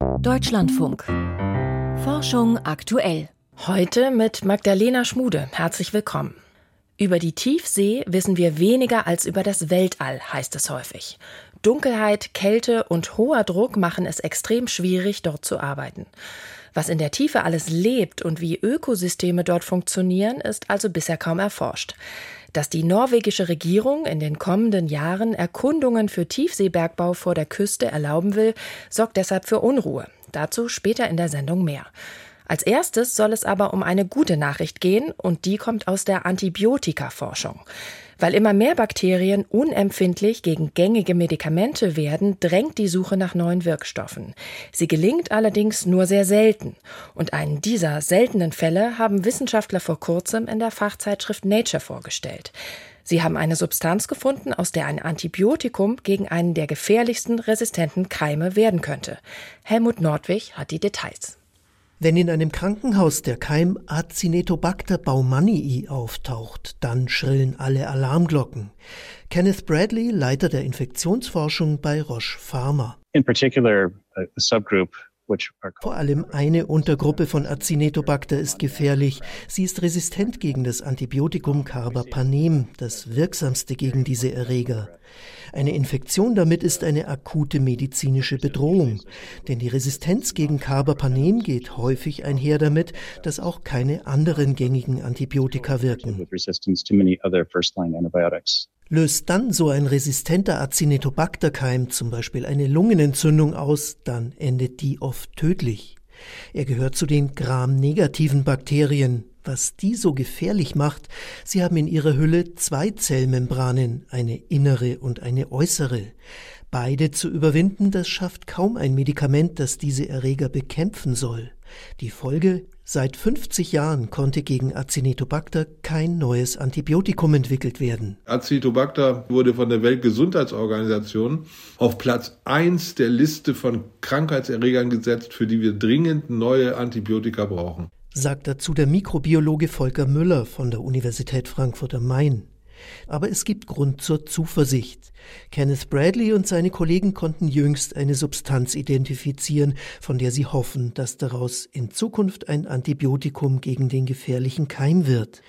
Deutschlandfunk. Forschung aktuell. Heute mit Magdalena Schmude. Herzlich willkommen. Über die Tiefsee wissen wir weniger als über das Weltall, heißt es häufig. Dunkelheit, Kälte und hoher Druck machen es extrem schwierig, dort zu arbeiten. Was in der Tiefe alles lebt und wie Ökosysteme dort funktionieren, ist also bisher kaum erforscht. Dass die norwegische Regierung in den kommenden Jahren Erkundungen für Tiefseebergbau vor der Küste erlauben will, sorgt deshalb für Unruhe. Dazu später in der Sendung mehr. Als erstes soll es aber um eine gute Nachricht gehen, und die kommt aus der Antibiotikaforschung. Weil immer mehr Bakterien unempfindlich gegen gängige Medikamente werden, drängt die Suche nach neuen Wirkstoffen. Sie gelingt allerdings nur sehr selten. Und einen dieser seltenen Fälle haben Wissenschaftler vor kurzem in der Fachzeitschrift Nature vorgestellt. Sie haben eine Substanz gefunden, aus der ein Antibiotikum gegen einen der gefährlichsten resistenten Keime werden könnte. Helmut Nordwig hat die Details. Wenn in einem Krankenhaus der Keim Acinetobacter baumannii auftaucht, dann schrillen alle Alarmglocken. Kenneth Bradley, Leiter der Infektionsforschung bei Roche Pharma. In particular, a subgroup vor allem eine Untergruppe von Acinetobacter ist gefährlich. Sie ist resistent gegen das Antibiotikum Carbapanem, das wirksamste gegen diese Erreger. Eine Infektion damit ist eine akute medizinische Bedrohung, denn die Resistenz gegen Carbapanem geht häufig einher damit, dass auch keine anderen gängigen Antibiotika wirken. Löst dann so ein resistenter Acinetobacter-Keim zum Beispiel eine Lungenentzündung aus, dann endet die oft tödlich. Er gehört zu den Gram-negativen Bakterien. Was die so gefährlich macht, sie haben in ihrer Hülle zwei Zellmembranen, eine innere und eine äußere. Beide zu überwinden, das schafft kaum ein Medikament, das diese Erreger bekämpfen soll. Die Folge Seit 50 Jahren konnte gegen Acinetobacter kein neues Antibiotikum entwickelt werden. Acinetobacter wurde von der Weltgesundheitsorganisation auf Platz 1 der Liste von Krankheitserregern gesetzt, für die wir dringend neue Antibiotika brauchen. Sagt dazu der Mikrobiologe Volker Müller von der Universität Frankfurt am Main. Aber es gibt Grund zur Zuversicht. Kenneth Bradley und seine Kollegen konnten jüngst eine Substanz identifizieren, von der sie hoffen, dass daraus in Zukunft ein Antibiotikum gegen den gefährlichen Keim wird.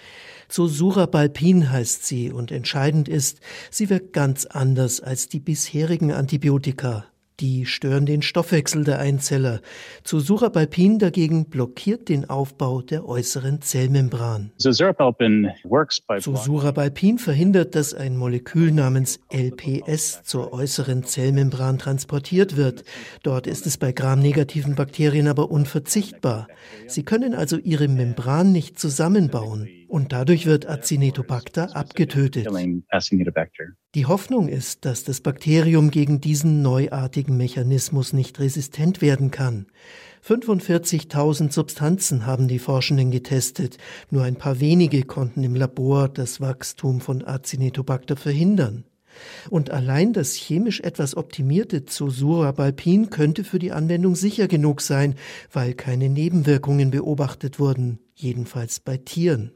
Zosurabalpin heißt sie und entscheidend ist, sie wirkt ganz anders als die bisherigen Antibiotika. Die stören den Stoffwechsel der Einzeller. Zosurabalpin dagegen blockiert den Aufbau der äußeren Zellmembran. Zosurabalpin verhindert, dass ein Molekül namens LPS zur äußeren Zellmembran transportiert wird. Dort ist es bei gramnegativen Bakterien aber unverzichtbar. Sie können also ihre Membran nicht zusammenbauen und dadurch wird Acinetobacter abgetötet. Die Hoffnung ist, dass das Bakterium gegen diesen neuartigen Mechanismus nicht resistent werden kann. 45.000 Substanzen haben die Forschenden getestet. Nur ein paar wenige konnten im Labor das Wachstum von Acinetobacter verhindern. Und allein das chemisch etwas optimierte Zosurabalpin könnte für die Anwendung sicher genug sein, weil keine Nebenwirkungen beobachtet wurden jedenfalls bei Tieren.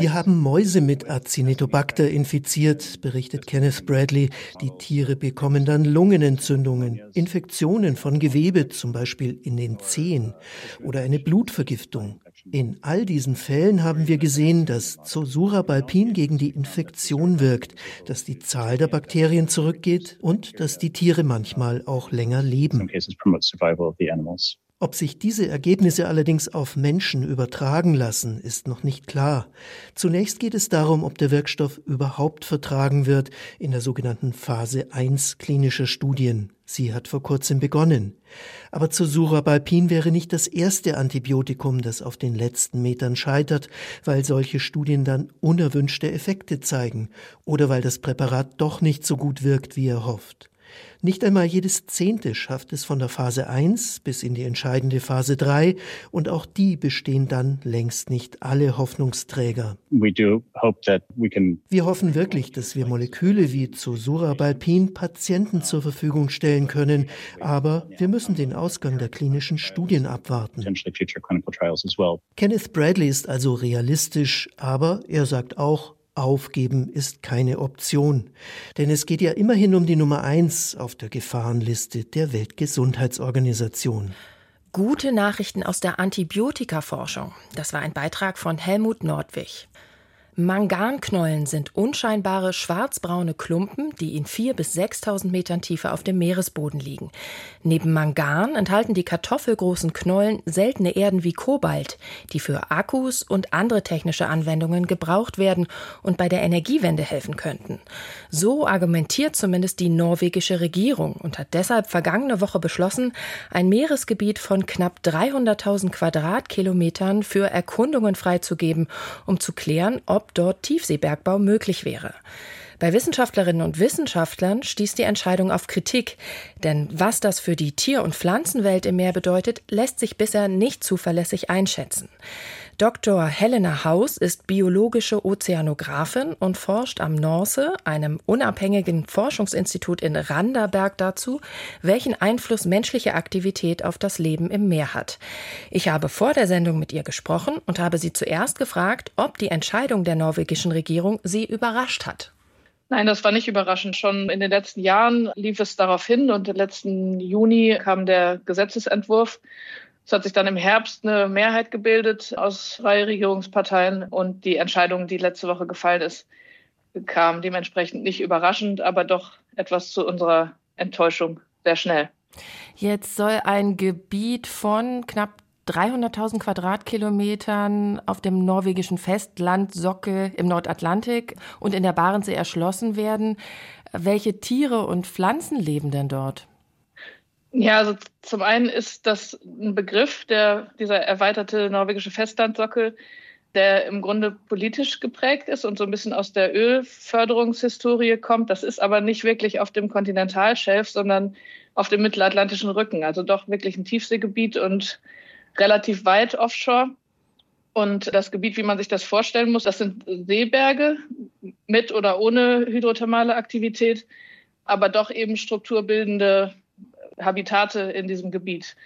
Wir haben Mäuse mit Acinetobacter infiziert, berichtet Kenneth Bradley. Die Tiere bekommen dann Lungenentzündungen, Infektionen von Gewebe, zum Beispiel in den Zehen, oder eine Blutvergiftung. In all diesen Fällen haben wir gesehen, dass Zosurabalpin gegen die Infektion wirkt, dass die Zahl der Bakterien zurückgeht und dass die Tiere manchmal auch länger leben. Ob sich diese Ergebnisse allerdings auf Menschen übertragen lassen, ist noch nicht klar. Zunächst geht es darum, ob der Wirkstoff überhaupt vertragen wird in der sogenannten Phase 1 klinischer Studien. Sie hat vor kurzem begonnen. Aber Zosurabalpin wäre nicht das erste Antibiotikum, das auf den letzten Metern scheitert, weil solche Studien dann unerwünschte Effekte zeigen oder weil das Präparat doch nicht so gut wirkt, wie er hofft. Nicht einmal jedes Zehnte schafft es von der Phase 1 bis in die entscheidende Phase 3 und auch die bestehen dann längst nicht alle Hoffnungsträger. Wir hoffen wirklich, dass wir Moleküle wie Zosurabalpin Patienten zur Verfügung stellen können, aber wir müssen den Ausgang der klinischen Studien abwarten. Kenneth Bradley ist also realistisch, aber er sagt auch, Aufgeben ist keine Option. Denn es geht ja immerhin um die Nummer eins auf der Gefahrenliste der Weltgesundheitsorganisation. Gute Nachrichten aus der Antibiotikaforschung. Das war ein Beitrag von Helmut Nordwig. Manganknollen sind unscheinbare schwarzbraune Klumpen, die in 4.000 bis 6.000 Metern Tiefe auf dem Meeresboden liegen. Neben Mangan enthalten die kartoffelgroßen Knollen seltene Erden wie Kobalt, die für Akkus und andere technische Anwendungen gebraucht werden und bei der Energiewende helfen könnten. So argumentiert zumindest die norwegische Regierung und hat deshalb vergangene Woche beschlossen, ein Meeresgebiet von knapp 300.000 Quadratkilometern für Erkundungen freizugeben, um zu klären, ob ob dort Tiefseebergbau möglich wäre. Bei Wissenschaftlerinnen und Wissenschaftlern stieß die Entscheidung auf Kritik, denn was das für die Tier- und Pflanzenwelt im Meer bedeutet, lässt sich bisher nicht zuverlässig einschätzen. Dr. Helena Haus ist biologische Ozeanografin und forscht am Norse, einem unabhängigen Forschungsinstitut in Randaberg dazu, welchen Einfluss menschliche Aktivität auf das Leben im Meer hat. Ich habe vor der Sendung mit ihr gesprochen und habe sie zuerst gefragt, ob die Entscheidung der norwegischen Regierung sie überrascht hat. Nein, das war nicht überraschend. Schon in den letzten Jahren lief es darauf hin und im letzten Juni kam der Gesetzesentwurf es hat sich dann im Herbst eine Mehrheit gebildet aus drei Regierungsparteien und die Entscheidung, die letzte Woche gefallen ist, kam dementsprechend nicht überraschend, aber doch etwas zu unserer Enttäuschung sehr schnell. Jetzt soll ein Gebiet von knapp 300.000 Quadratkilometern auf dem norwegischen Festland Socke im Nordatlantik und in der Barentssee erschlossen werden. Welche Tiere und Pflanzen leben denn dort? Ja, also zum einen ist das ein Begriff, der, dieser erweiterte norwegische Festlandsockel, der im Grunde politisch geprägt ist und so ein bisschen aus der Ölförderungshistorie kommt. Das ist aber nicht wirklich auf dem Kontinentalschelf, sondern auf dem mittelatlantischen Rücken. Also doch wirklich ein Tiefseegebiet und relativ weit offshore. Und das Gebiet, wie man sich das vorstellen muss, das sind Seeberge mit oder ohne hydrothermale Aktivität, aber doch eben strukturbildende Habitate in diesem Gebiet,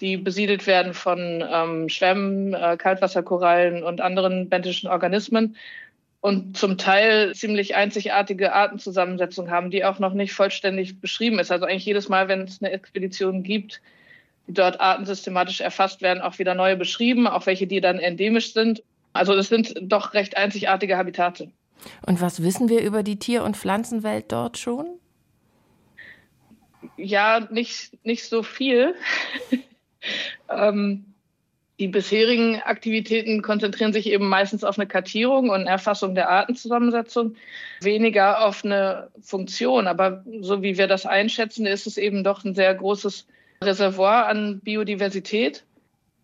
die besiedelt werden von ähm, Schwämmen, äh, Kaltwasserkorallen und anderen bentischen Organismen und zum Teil ziemlich einzigartige Artenzusammensetzungen haben, die auch noch nicht vollständig beschrieben ist. Also eigentlich jedes Mal, wenn es eine Expedition gibt, die dort Arten systematisch erfasst werden, auch wieder neue beschrieben, auch welche, die dann endemisch sind. Also es sind doch recht einzigartige Habitate. Und was wissen wir über die Tier- und Pflanzenwelt dort schon? Ja, nicht, nicht so viel. ähm, die bisherigen Aktivitäten konzentrieren sich eben meistens auf eine Kartierung und Erfassung der Artenzusammensetzung, weniger auf eine Funktion. Aber so wie wir das einschätzen, ist es eben doch ein sehr großes Reservoir an Biodiversität,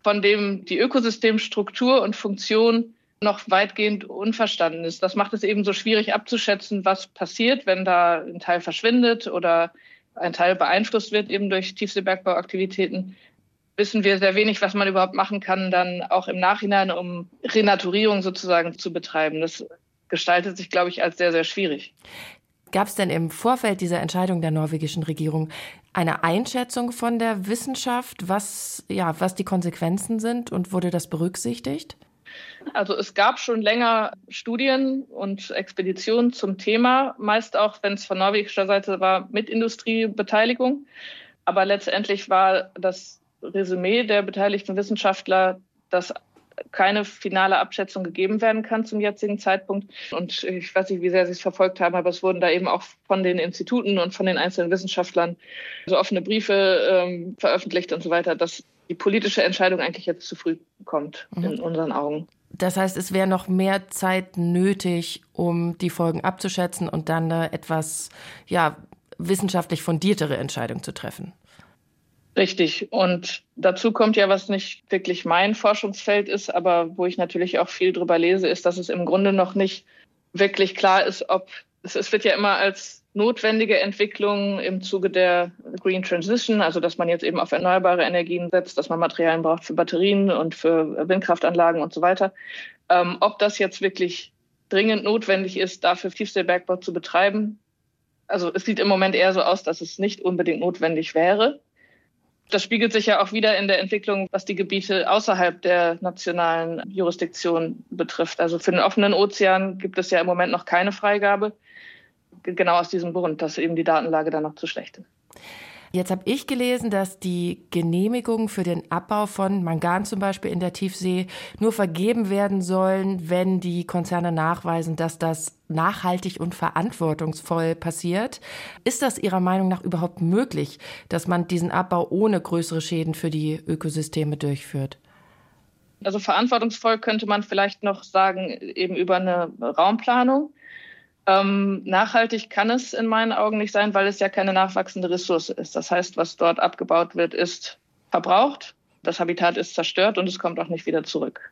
von dem die Ökosystemstruktur und Funktion noch weitgehend unverstanden ist. Das macht es eben so schwierig abzuschätzen, was passiert, wenn da ein Teil verschwindet oder ein Teil beeinflusst wird eben durch Tiefseebergbauaktivitäten, wissen wir sehr wenig, was man überhaupt machen kann, dann auch im Nachhinein, um Renaturierung sozusagen zu betreiben. Das gestaltet sich, glaube ich, als sehr, sehr schwierig. Gab es denn im Vorfeld dieser Entscheidung der norwegischen Regierung eine Einschätzung von der Wissenschaft, was, ja, was die Konsequenzen sind und wurde das berücksichtigt? Also es gab schon länger Studien und Expeditionen zum Thema, meist auch, wenn es von norwegischer Seite war, mit Industriebeteiligung. Aber letztendlich war das Resümee der beteiligten Wissenschaftler, dass keine finale Abschätzung gegeben werden kann zum jetzigen Zeitpunkt. Und ich weiß nicht, wie sehr Sie es verfolgt haben, aber es wurden da eben auch von den Instituten und von den einzelnen Wissenschaftlern so offene Briefe ähm, veröffentlicht und so weiter, dass die politische Entscheidung eigentlich jetzt zu früh kommt, mhm. in unseren Augen. Das heißt, es wäre noch mehr Zeit nötig, um die Folgen abzuschätzen und dann eine etwas ja, wissenschaftlich fundiertere Entscheidung zu treffen. Richtig. Und dazu kommt ja, was nicht wirklich mein Forschungsfeld ist, aber wo ich natürlich auch viel drüber lese, ist, dass es im Grunde noch nicht wirklich klar ist, ob es, es wird ja immer als notwendige Entwicklung im Zuge der Green Transition, also dass man jetzt eben auf erneuerbare Energien setzt, dass man Materialien braucht für Batterien und für Windkraftanlagen und so weiter. Ähm, ob das jetzt wirklich dringend notwendig ist, dafür Tiefseebergbau zu betreiben. Also es sieht im Moment eher so aus, dass es nicht unbedingt notwendig wäre. Das spiegelt sich ja auch wieder in der Entwicklung, was die Gebiete außerhalb der nationalen Jurisdiktion betrifft. Also für den offenen Ozean gibt es ja im Moment noch keine Freigabe. Genau aus diesem Grund, dass eben die Datenlage da noch zu schlecht ist. Jetzt habe ich gelesen, dass die Genehmigungen für den Abbau von Mangan zum Beispiel in der Tiefsee nur vergeben werden sollen, wenn die Konzerne nachweisen, dass das nachhaltig und verantwortungsvoll passiert. Ist das Ihrer Meinung nach überhaupt möglich, dass man diesen Abbau ohne größere Schäden für die Ökosysteme durchführt? Also verantwortungsvoll könnte man vielleicht noch sagen, eben über eine Raumplanung. Ähm, nachhaltig kann es in meinen Augen nicht sein, weil es ja keine nachwachsende Ressource ist. Das heißt, was dort abgebaut wird, ist verbraucht, das Habitat ist zerstört und es kommt auch nicht wieder zurück.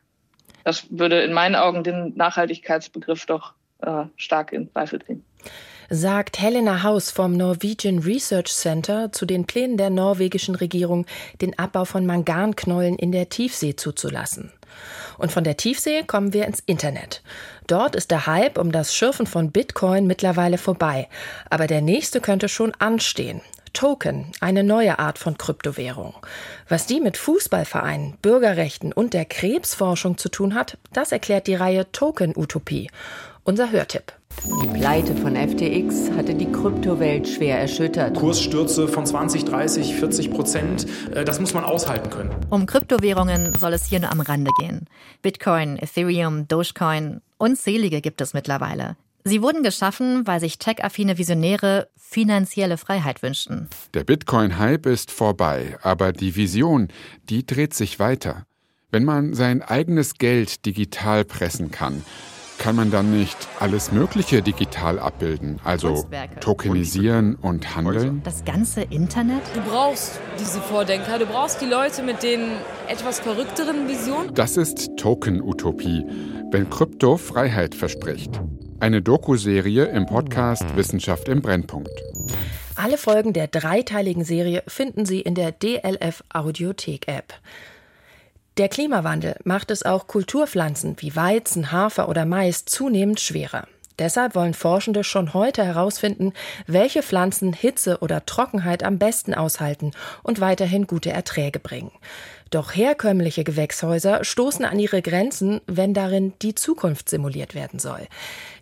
Das würde in meinen Augen den Nachhaltigkeitsbegriff doch äh, stark in Zweifel ziehen. Sagt Helena Haus vom Norwegian Research Center zu den Plänen der norwegischen Regierung, den Abbau von Manganknollen in der Tiefsee zuzulassen. Und von der Tiefsee kommen wir ins Internet. Dort ist der Hype um das Schürfen von Bitcoin mittlerweile vorbei. Aber der nächste könnte schon anstehen. Token, eine neue Art von Kryptowährung. Was die mit Fußballvereinen, Bürgerrechten und der Krebsforschung zu tun hat, das erklärt die Reihe Token Utopie. Unser Hörtipp. Die Pleite von FTX hatte die Kryptowelt schwer erschüttert. Kursstürze von 20, 30, 40 Prozent, äh, das muss man aushalten können. Um Kryptowährungen soll es hier nur am Rande gehen. Bitcoin, Ethereum, Dogecoin, unzählige gibt es mittlerweile. Sie wurden geschaffen, weil sich tech-affine Visionäre finanzielle Freiheit wünschten. Der Bitcoin-Hype ist vorbei, aber die Vision, die dreht sich weiter. Wenn man sein eigenes Geld digital pressen kann, kann man dann nicht alles Mögliche digital abbilden, also tokenisieren und handeln? Das ganze Internet? Du brauchst diese Vordenker, du brauchst die Leute mit den etwas verrückteren Visionen. Das ist Token-Utopie, wenn Krypto Freiheit verspricht. Eine Doku-Serie im Podcast Wissenschaft im Brennpunkt. Alle Folgen der dreiteiligen Serie finden Sie in der DLF Audiothek App. Der Klimawandel macht es auch Kulturpflanzen wie Weizen, Hafer oder Mais zunehmend schwerer. Deshalb wollen Forschende schon heute herausfinden, welche Pflanzen Hitze oder Trockenheit am besten aushalten und weiterhin gute Erträge bringen. Doch herkömmliche Gewächshäuser stoßen an ihre Grenzen, wenn darin die Zukunft simuliert werden soll.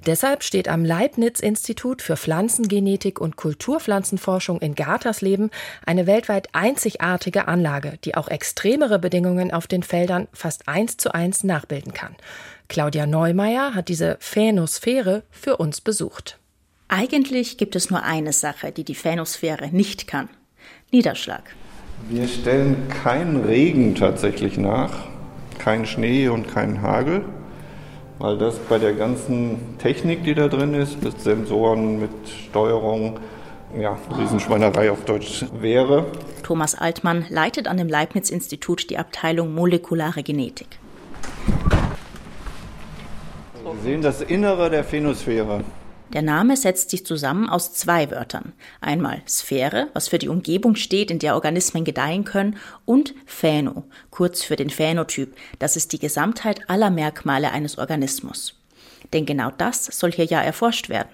Deshalb steht am Leibniz-Institut für Pflanzengenetik und Kulturpflanzenforschung in Gartersleben eine weltweit einzigartige Anlage, die auch extremere Bedingungen auf den Feldern fast eins zu eins nachbilden kann. Claudia Neumeier hat diese Phänosphäre für uns besucht. Eigentlich gibt es nur eine Sache, die die Phänosphäre nicht kann. Niederschlag. Wir stellen keinen Regen tatsächlich nach, keinen Schnee und keinen Hagel, weil das bei der ganzen Technik, die da drin ist, mit Sensoren, mit Steuerung, ja, Riesenschweinerei auf Deutsch wäre. Thomas Altmann leitet an dem Leibniz-Institut die Abteilung Molekulare Genetik. Sie sehen das Innere der Phänosphäre. Der Name setzt sich zusammen aus zwei Wörtern. Einmal Sphäre, was für die Umgebung steht, in der Organismen gedeihen können, und Phäno, kurz für den Phänotyp, das ist die Gesamtheit aller Merkmale eines Organismus. Denn genau das soll hier ja erforscht werden,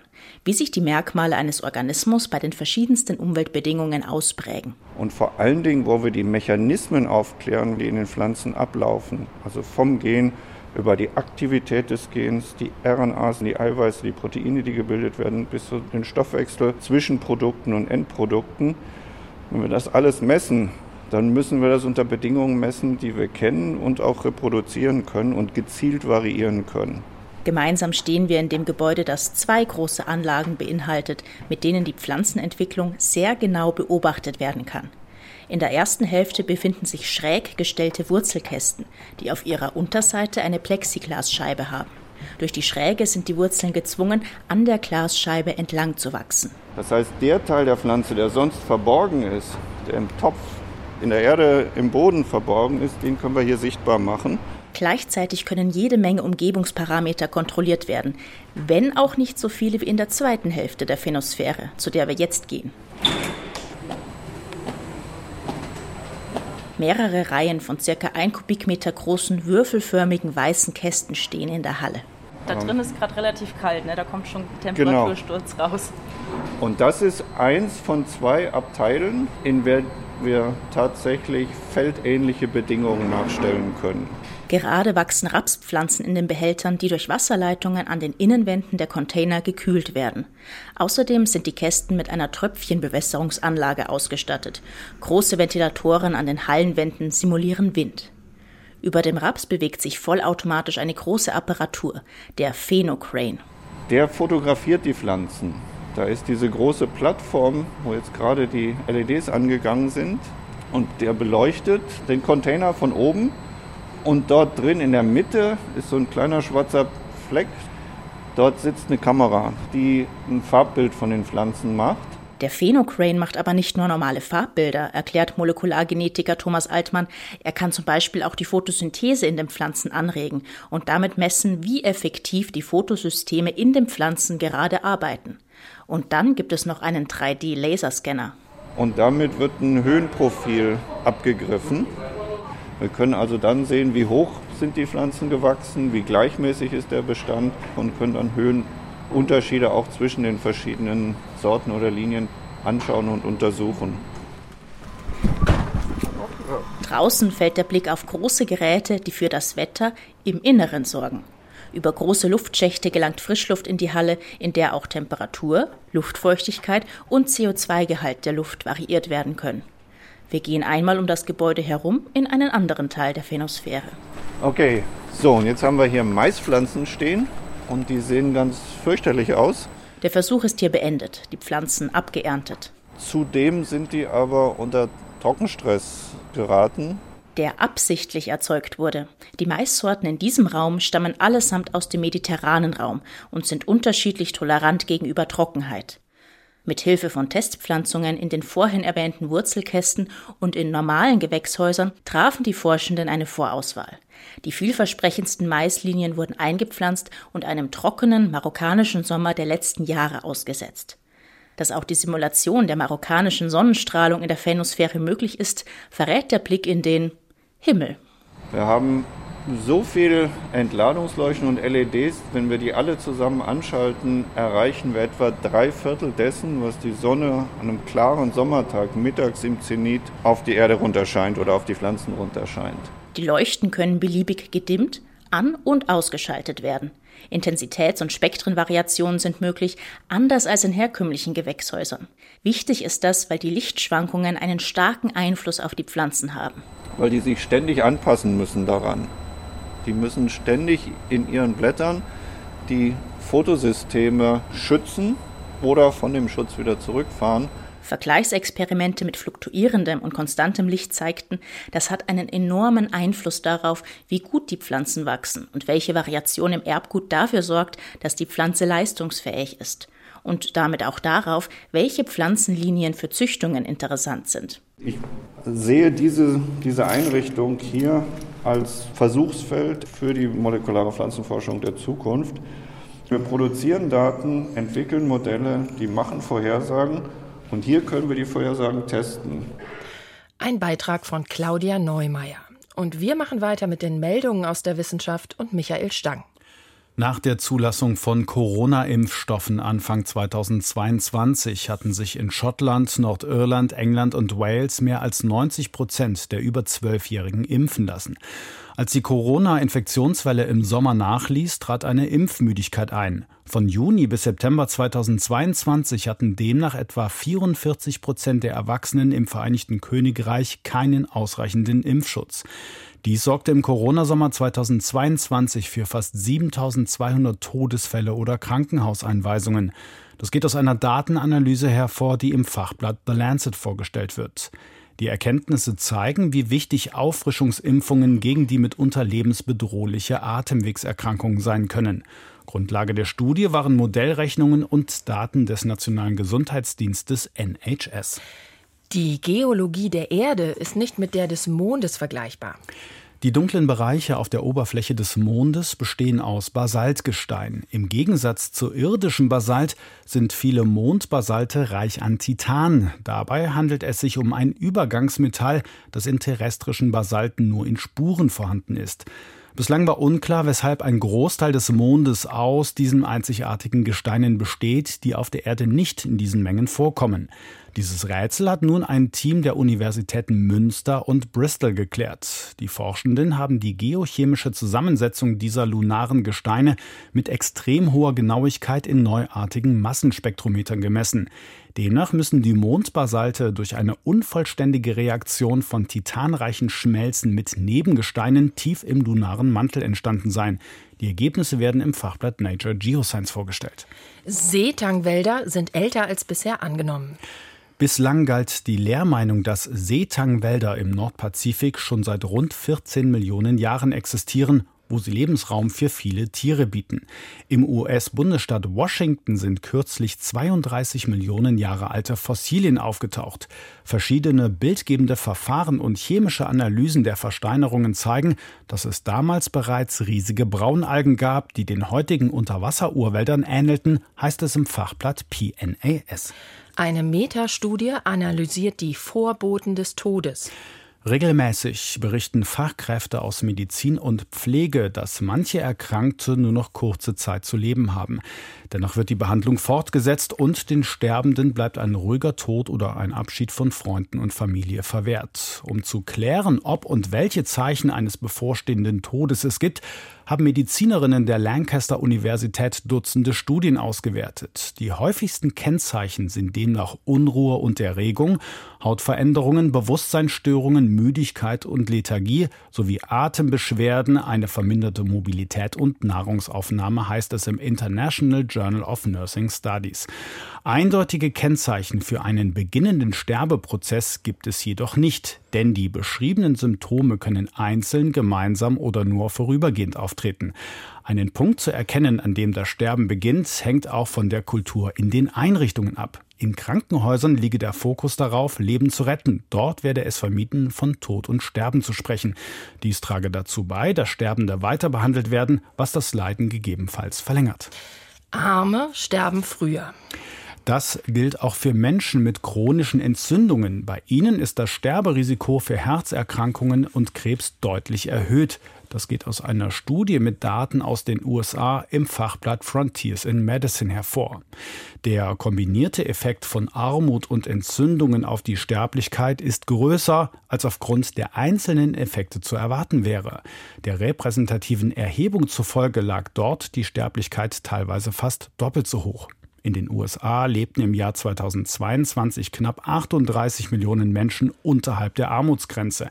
wie sich die Merkmale eines Organismus bei den verschiedensten Umweltbedingungen ausprägen. Und vor allen Dingen wollen wir die Mechanismen aufklären, die in den Pflanzen ablaufen, also vom Gen über die Aktivität des Gens, die RNAs, die Eiweiße, die Proteine, die gebildet werden, bis zu den Stoffwechsel zwischen Produkten und Endprodukten. Wenn wir das alles messen, dann müssen wir das unter Bedingungen messen, die wir kennen und auch reproduzieren können und gezielt variieren können. Gemeinsam stehen wir in dem Gebäude, das zwei große Anlagen beinhaltet, mit denen die Pflanzenentwicklung sehr genau beobachtet werden kann. In der ersten Hälfte befinden sich schräg gestellte Wurzelkästen, die auf ihrer Unterseite eine Plexiglasscheibe haben. Durch die Schräge sind die Wurzeln gezwungen, an der Glasscheibe entlang zu wachsen. Das heißt, der Teil der Pflanze, der sonst verborgen ist, der im Topf, in der Erde, im Boden verborgen ist, den können wir hier sichtbar machen. Gleichzeitig können jede Menge Umgebungsparameter kontrolliert werden, wenn auch nicht so viele wie in der zweiten Hälfte der Phänosphäre, zu der wir jetzt gehen. Mehrere Reihen von circa ein Kubikmeter großen, würfelförmigen weißen Kästen stehen in der Halle. Da drin ist gerade relativ kalt, ne? da kommt schon Temperatursturz genau. raus. Und das ist eins von zwei Abteilen, in der wir tatsächlich feldähnliche Bedingungen nachstellen können. Gerade wachsen Rapspflanzen in den Behältern, die durch Wasserleitungen an den Innenwänden der Container gekühlt werden. Außerdem sind die Kästen mit einer Tröpfchenbewässerungsanlage ausgestattet. Große Ventilatoren an den Hallenwänden simulieren Wind. Über dem Raps bewegt sich vollautomatisch eine große Apparatur, der Phenocrane. Der fotografiert die Pflanzen. Da ist diese große Plattform, wo jetzt gerade die LEDs angegangen sind. Und der beleuchtet den Container von oben und dort drin in der Mitte ist so ein kleiner schwarzer Fleck. Dort sitzt eine Kamera, die ein Farbbild von den Pflanzen macht. Der Phenocrane macht aber nicht nur normale Farbbilder, erklärt Molekulargenetiker Thomas Altmann. Er kann zum Beispiel auch die Photosynthese in den Pflanzen anregen und damit messen, wie effektiv die Fotosysteme in den Pflanzen gerade arbeiten. Und dann gibt es noch einen 3D-Laserscanner. Und damit wird ein Höhenprofil abgegriffen. Wir können also dann sehen, wie hoch sind die Pflanzen gewachsen, wie gleichmäßig ist der Bestand und können dann Höhenunterschiede auch zwischen den verschiedenen Sorten oder Linien anschauen und untersuchen. Draußen fällt der Blick auf große Geräte, die für das Wetter im Inneren sorgen. Über große Luftschächte gelangt Frischluft in die Halle, in der auch Temperatur, Luftfeuchtigkeit und CO2-Gehalt der Luft variiert werden können. Wir gehen einmal um das Gebäude herum in einen anderen Teil der Phenosphäre. Okay, so und jetzt haben wir hier Maispflanzen stehen und die sehen ganz fürchterlich aus. Der Versuch ist hier beendet, die Pflanzen abgeerntet. Zudem sind die aber unter Trockenstress geraten. Der absichtlich erzeugt wurde. Die Maissorten in diesem Raum stammen allesamt aus dem mediterranen Raum und sind unterschiedlich tolerant gegenüber Trockenheit. Mit Hilfe von Testpflanzungen in den vorhin erwähnten Wurzelkästen und in normalen Gewächshäusern trafen die Forschenden eine Vorauswahl. Die vielversprechendsten Maislinien wurden eingepflanzt und einem trockenen marokkanischen Sommer der letzten Jahre ausgesetzt. Dass auch die Simulation der marokkanischen Sonnenstrahlung in der Phenosphäre möglich ist, verrät der Blick in den Himmel. Wir haben so viele Entladungsleuchten und LEDs, wenn wir die alle zusammen anschalten, erreichen wir etwa drei Viertel dessen, was die Sonne an einem klaren Sommertag mittags im Zenit auf die Erde runterscheint oder auf die Pflanzen runterscheint. Die Leuchten können beliebig gedimmt, an- und ausgeschaltet werden. Intensitäts- und Spektrenvariationen sind möglich, anders als in herkömmlichen Gewächshäusern. Wichtig ist das, weil die Lichtschwankungen einen starken Einfluss auf die Pflanzen haben. Weil die sich ständig anpassen müssen daran. Die müssen ständig in ihren Blättern die Fotosysteme schützen oder von dem Schutz wieder zurückfahren. Vergleichsexperimente mit fluktuierendem und konstantem Licht zeigten, das hat einen enormen Einfluss darauf, wie gut die Pflanzen wachsen und welche Variation im Erbgut dafür sorgt, dass die Pflanze leistungsfähig ist. Und damit auch darauf, welche Pflanzenlinien für Züchtungen interessant sind. Ich sehe diese, diese Einrichtung hier als Versuchsfeld für die molekulare Pflanzenforschung der Zukunft. Wir produzieren Daten, entwickeln Modelle, die machen Vorhersagen und hier können wir die Vorhersagen testen. Ein Beitrag von Claudia Neumeier. Und wir machen weiter mit den Meldungen aus der Wissenschaft und Michael Stang. Nach der Zulassung von Corona-Impfstoffen Anfang 2022 hatten sich in Schottland, Nordirland, England und Wales mehr als 90 Prozent der über Zwölfjährigen impfen lassen. Als die Corona-Infektionswelle im Sommer nachließ, trat eine Impfmüdigkeit ein. Von Juni bis September 2022 hatten demnach etwa 44 Prozent der Erwachsenen im Vereinigten Königreich keinen ausreichenden Impfschutz. Dies sorgte im Corona-Sommer 2022 für fast 7200 Todesfälle oder Krankenhauseinweisungen. Das geht aus einer Datenanalyse hervor, die im Fachblatt The Lancet vorgestellt wird. Die Erkenntnisse zeigen, wie wichtig Auffrischungsimpfungen gegen die mitunter lebensbedrohliche Atemwegserkrankung sein können. Grundlage der Studie waren Modellrechnungen und Daten des Nationalen Gesundheitsdienstes NHS. Die Geologie der Erde ist nicht mit der des Mondes vergleichbar. Die dunklen Bereiche auf der Oberfläche des Mondes bestehen aus Basaltgestein. Im Gegensatz zu irdischem Basalt sind viele Mondbasalte reich an Titan. Dabei handelt es sich um ein Übergangsmetall, das in terrestrischen Basalten nur in Spuren vorhanden ist. Bislang war unklar, weshalb ein Großteil des Mondes aus diesen einzigartigen Gesteinen besteht, die auf der Erde nicht in diesen Mengen vorkommen. Dieses Rätsel hat nun ein Team der Universitäten Münster und Bristol geklärt. Die Forschenden haben die geochemische Zusammensetzung dieser lunaren Gesteine mit extrem hoher Genauigkeit in neuartigen Massenspektrometern gemessen. Demnach müssen die Mondbasalte durch eine unvollständige Reaktion von titanreichen Schmelzen mit Nebengesteinen tief im lunaren Mantel entstanden sein. Die Ergebnisse werden im Fachblatt Nature Geoscience vorgestellt. Seetangwälder sind älter als bisher angenommen. Bislang galt die Lehrmeinung, dass Seetangwälder im Nordpazifik schon seit rund 14 Millionen Jahren existieren wo sie Lebensraum für viele Tiere bieten. Im US-Bundesstaat Washington sind kürzlich 32 Millionen Jahre alte Fossilien aufgetaucht. Verschiedene bildgebende Verfahren und chemische Analysen der Versteinerungen zeigen, dass es damals bereits riesige Braunalgen gab, die den heutigen Unterwasserurwäldern ähnelten, heißt es im Fachblatt PNAS. Eine Metastudie analysiert die Vorboten des Todes. Regelmäßig berichten Fachkräfte aus Medizin und Pflege, dass manche Erkrankte nur noch kurze Zeit zu leben haben. Dennoch wird die Behandlung fortgesetzt und den Sterbenden bleibt ein ruhiger Tod oder ein Abschied von Freunden und Familie verwehrt. Um zu klären, ob und welche Zeichen eines bevorstehenden Todes es gibt, haben Medizinerinnen der Lancaster Universität Dutzende Studien ausgewertet. Die häufigsten Kennzeichen sind demnach Unruhe und Erregung, Hautveränderungen, Bewusstseinsstörungen, Müdigkeit und Lethargie sowie Atembeschwerden, eine verminderte Mobilität und Nahrungsaufnahme, heißt es im International Journal of Nursing Studies. Eindeutige Kennzeichen für einen beginnenden Sterbeprozess gibt es jedoch nicht, denn die beschriebenen Symptome können einzeln, gemeinsam oder nur vorübergehend auftreten. Einen Punkt zu erkennen, an dem das Sterben beginnt, hängt auch von der Kultur in den Einrichtungen ab. In Krankenhäusern liege der Fokus darauf, Leben zu retten. Dort werde es vermieden, von Tod und Sterben zu sprechen. Dies trage dazu bei, dass Sterbende weiter behandelt werden, was das Leiden gegebenenfalls verlängert. Arme sterben früher. Das gilt auch für Menschen mit chronischen Entzündungen. Bei ihnen ist das Sterberisiko für Herzerkrankungen und Krebs deutlich erhöht. Das geht aus einer Studie mit Daten aus den USA im Fachblatt Frontiers in Medicine hervor. Der kombinierte Effekt von Armut und Entzündungen auf die Sterblichkeit ist größer, als aufgrund der einzelnen Effekte zu erwarten wäre. Der repräsentativen Erhebung zufolge lag dort die Sterblichkeit teilweise fast doppelt so hoch. In den USA lebten im Jahr 2022 knapp 38 Millionen Menschen unterhalb der Armutsgrenze.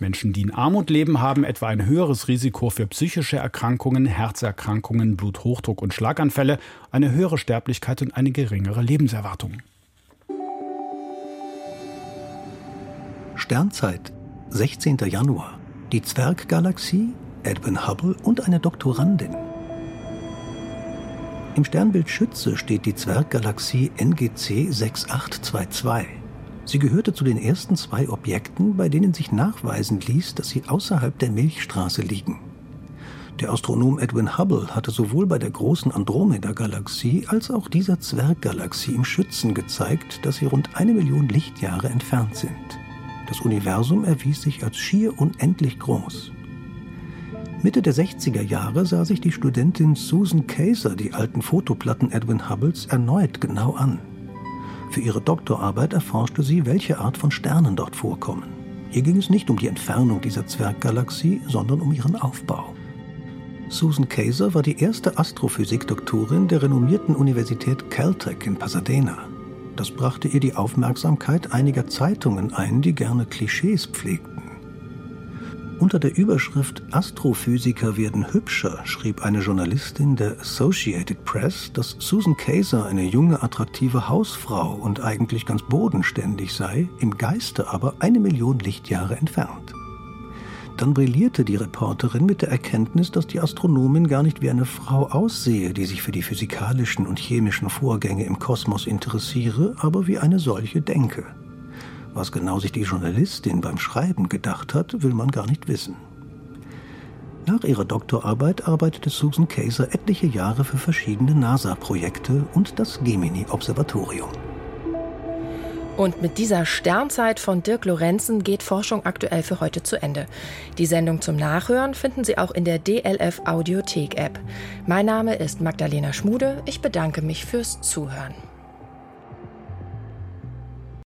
Menschen, die in Armut leben, haben etwa ein höheres Risiko für psychische Erkrankungen, Herzerkrankungen, Bluthochdruck und Schlaganfälle, eine höhere Sterblichkeit und eine geringere Lebenserwartung. Sternzeit, 16. Januar. Die Zwerggalaxie, Edwin Hubble und eine Doktorandin. Im Sternbild Schütze steht die Zwerggalaxie NGC 6822. Sie gehörte zu den ersten zwei Objekten, bei denen sich nachweisen ließ, dass sie außerhalb der Milchstraße liegen. Der Astronom Edwin Hubble hatte sowohl bei der großen Andromeda-Galaxie als auch dieser Zwerggalaxie im Schützen gezeigt, dass sie rund eine Million Lichtjahre entfernt sind. Das Universum erwies sich als schier unendlich groß. Mitte der 60er Jahre sah sich die Studentin Susan Kayser die alten Fotoplatten Edwin Hubbles erneut genau an. Für ihre Doktorarbeit erforschte sie, welche Art von Sternen dort vorkommen. Hier ging es nicht um die Entfernung dieser Zwerggalaxie, sondern um ihren Aufbau. Susan Kayser war die erste Astrophysikdoktorin der renommierten Universität Caltech in Pasadena. Das brachte ihr die Aufmerksamkeit einiger Zeitungen ein, die gerne Klischees pflegten. Unter der Überschrift Astrophysiker werden hübscher schrieb eine Journalistin der Associated Press, dass Susan Kayser eine junge, attraktive Hausfrau und eigentlich ganz bodenständig sei, im Geiste aber eine Million Lichtjahre entfernt. Dann brillierte die Reporterin mit der Erkenntnis, dass die Astronomin gar nicht wie eine Frau aussehe, die sich für die physikalischen und chemischen Vorgänge im Kosmos interessiere, aber wie eine solche denke. Was genau sich die Journalistin beim Schreiben gedacht hat, will man gar nicht wissen. Nach ihrer Doktorarbeit arbeitete Susan Kayser etliche Jahre für verschiedene NASA-Projekte und das Gemini-Observatorium. Und mit dieser Sternzeit von Dirk Lorenzen geht Forschung aktuell für heute zu Ende. Die Sendung zum Nachhören finden Sie auch in der DLF Audiothek App. Mein Name ist Magdalena Schmude. Ich bedanke mich fürs Zuhören.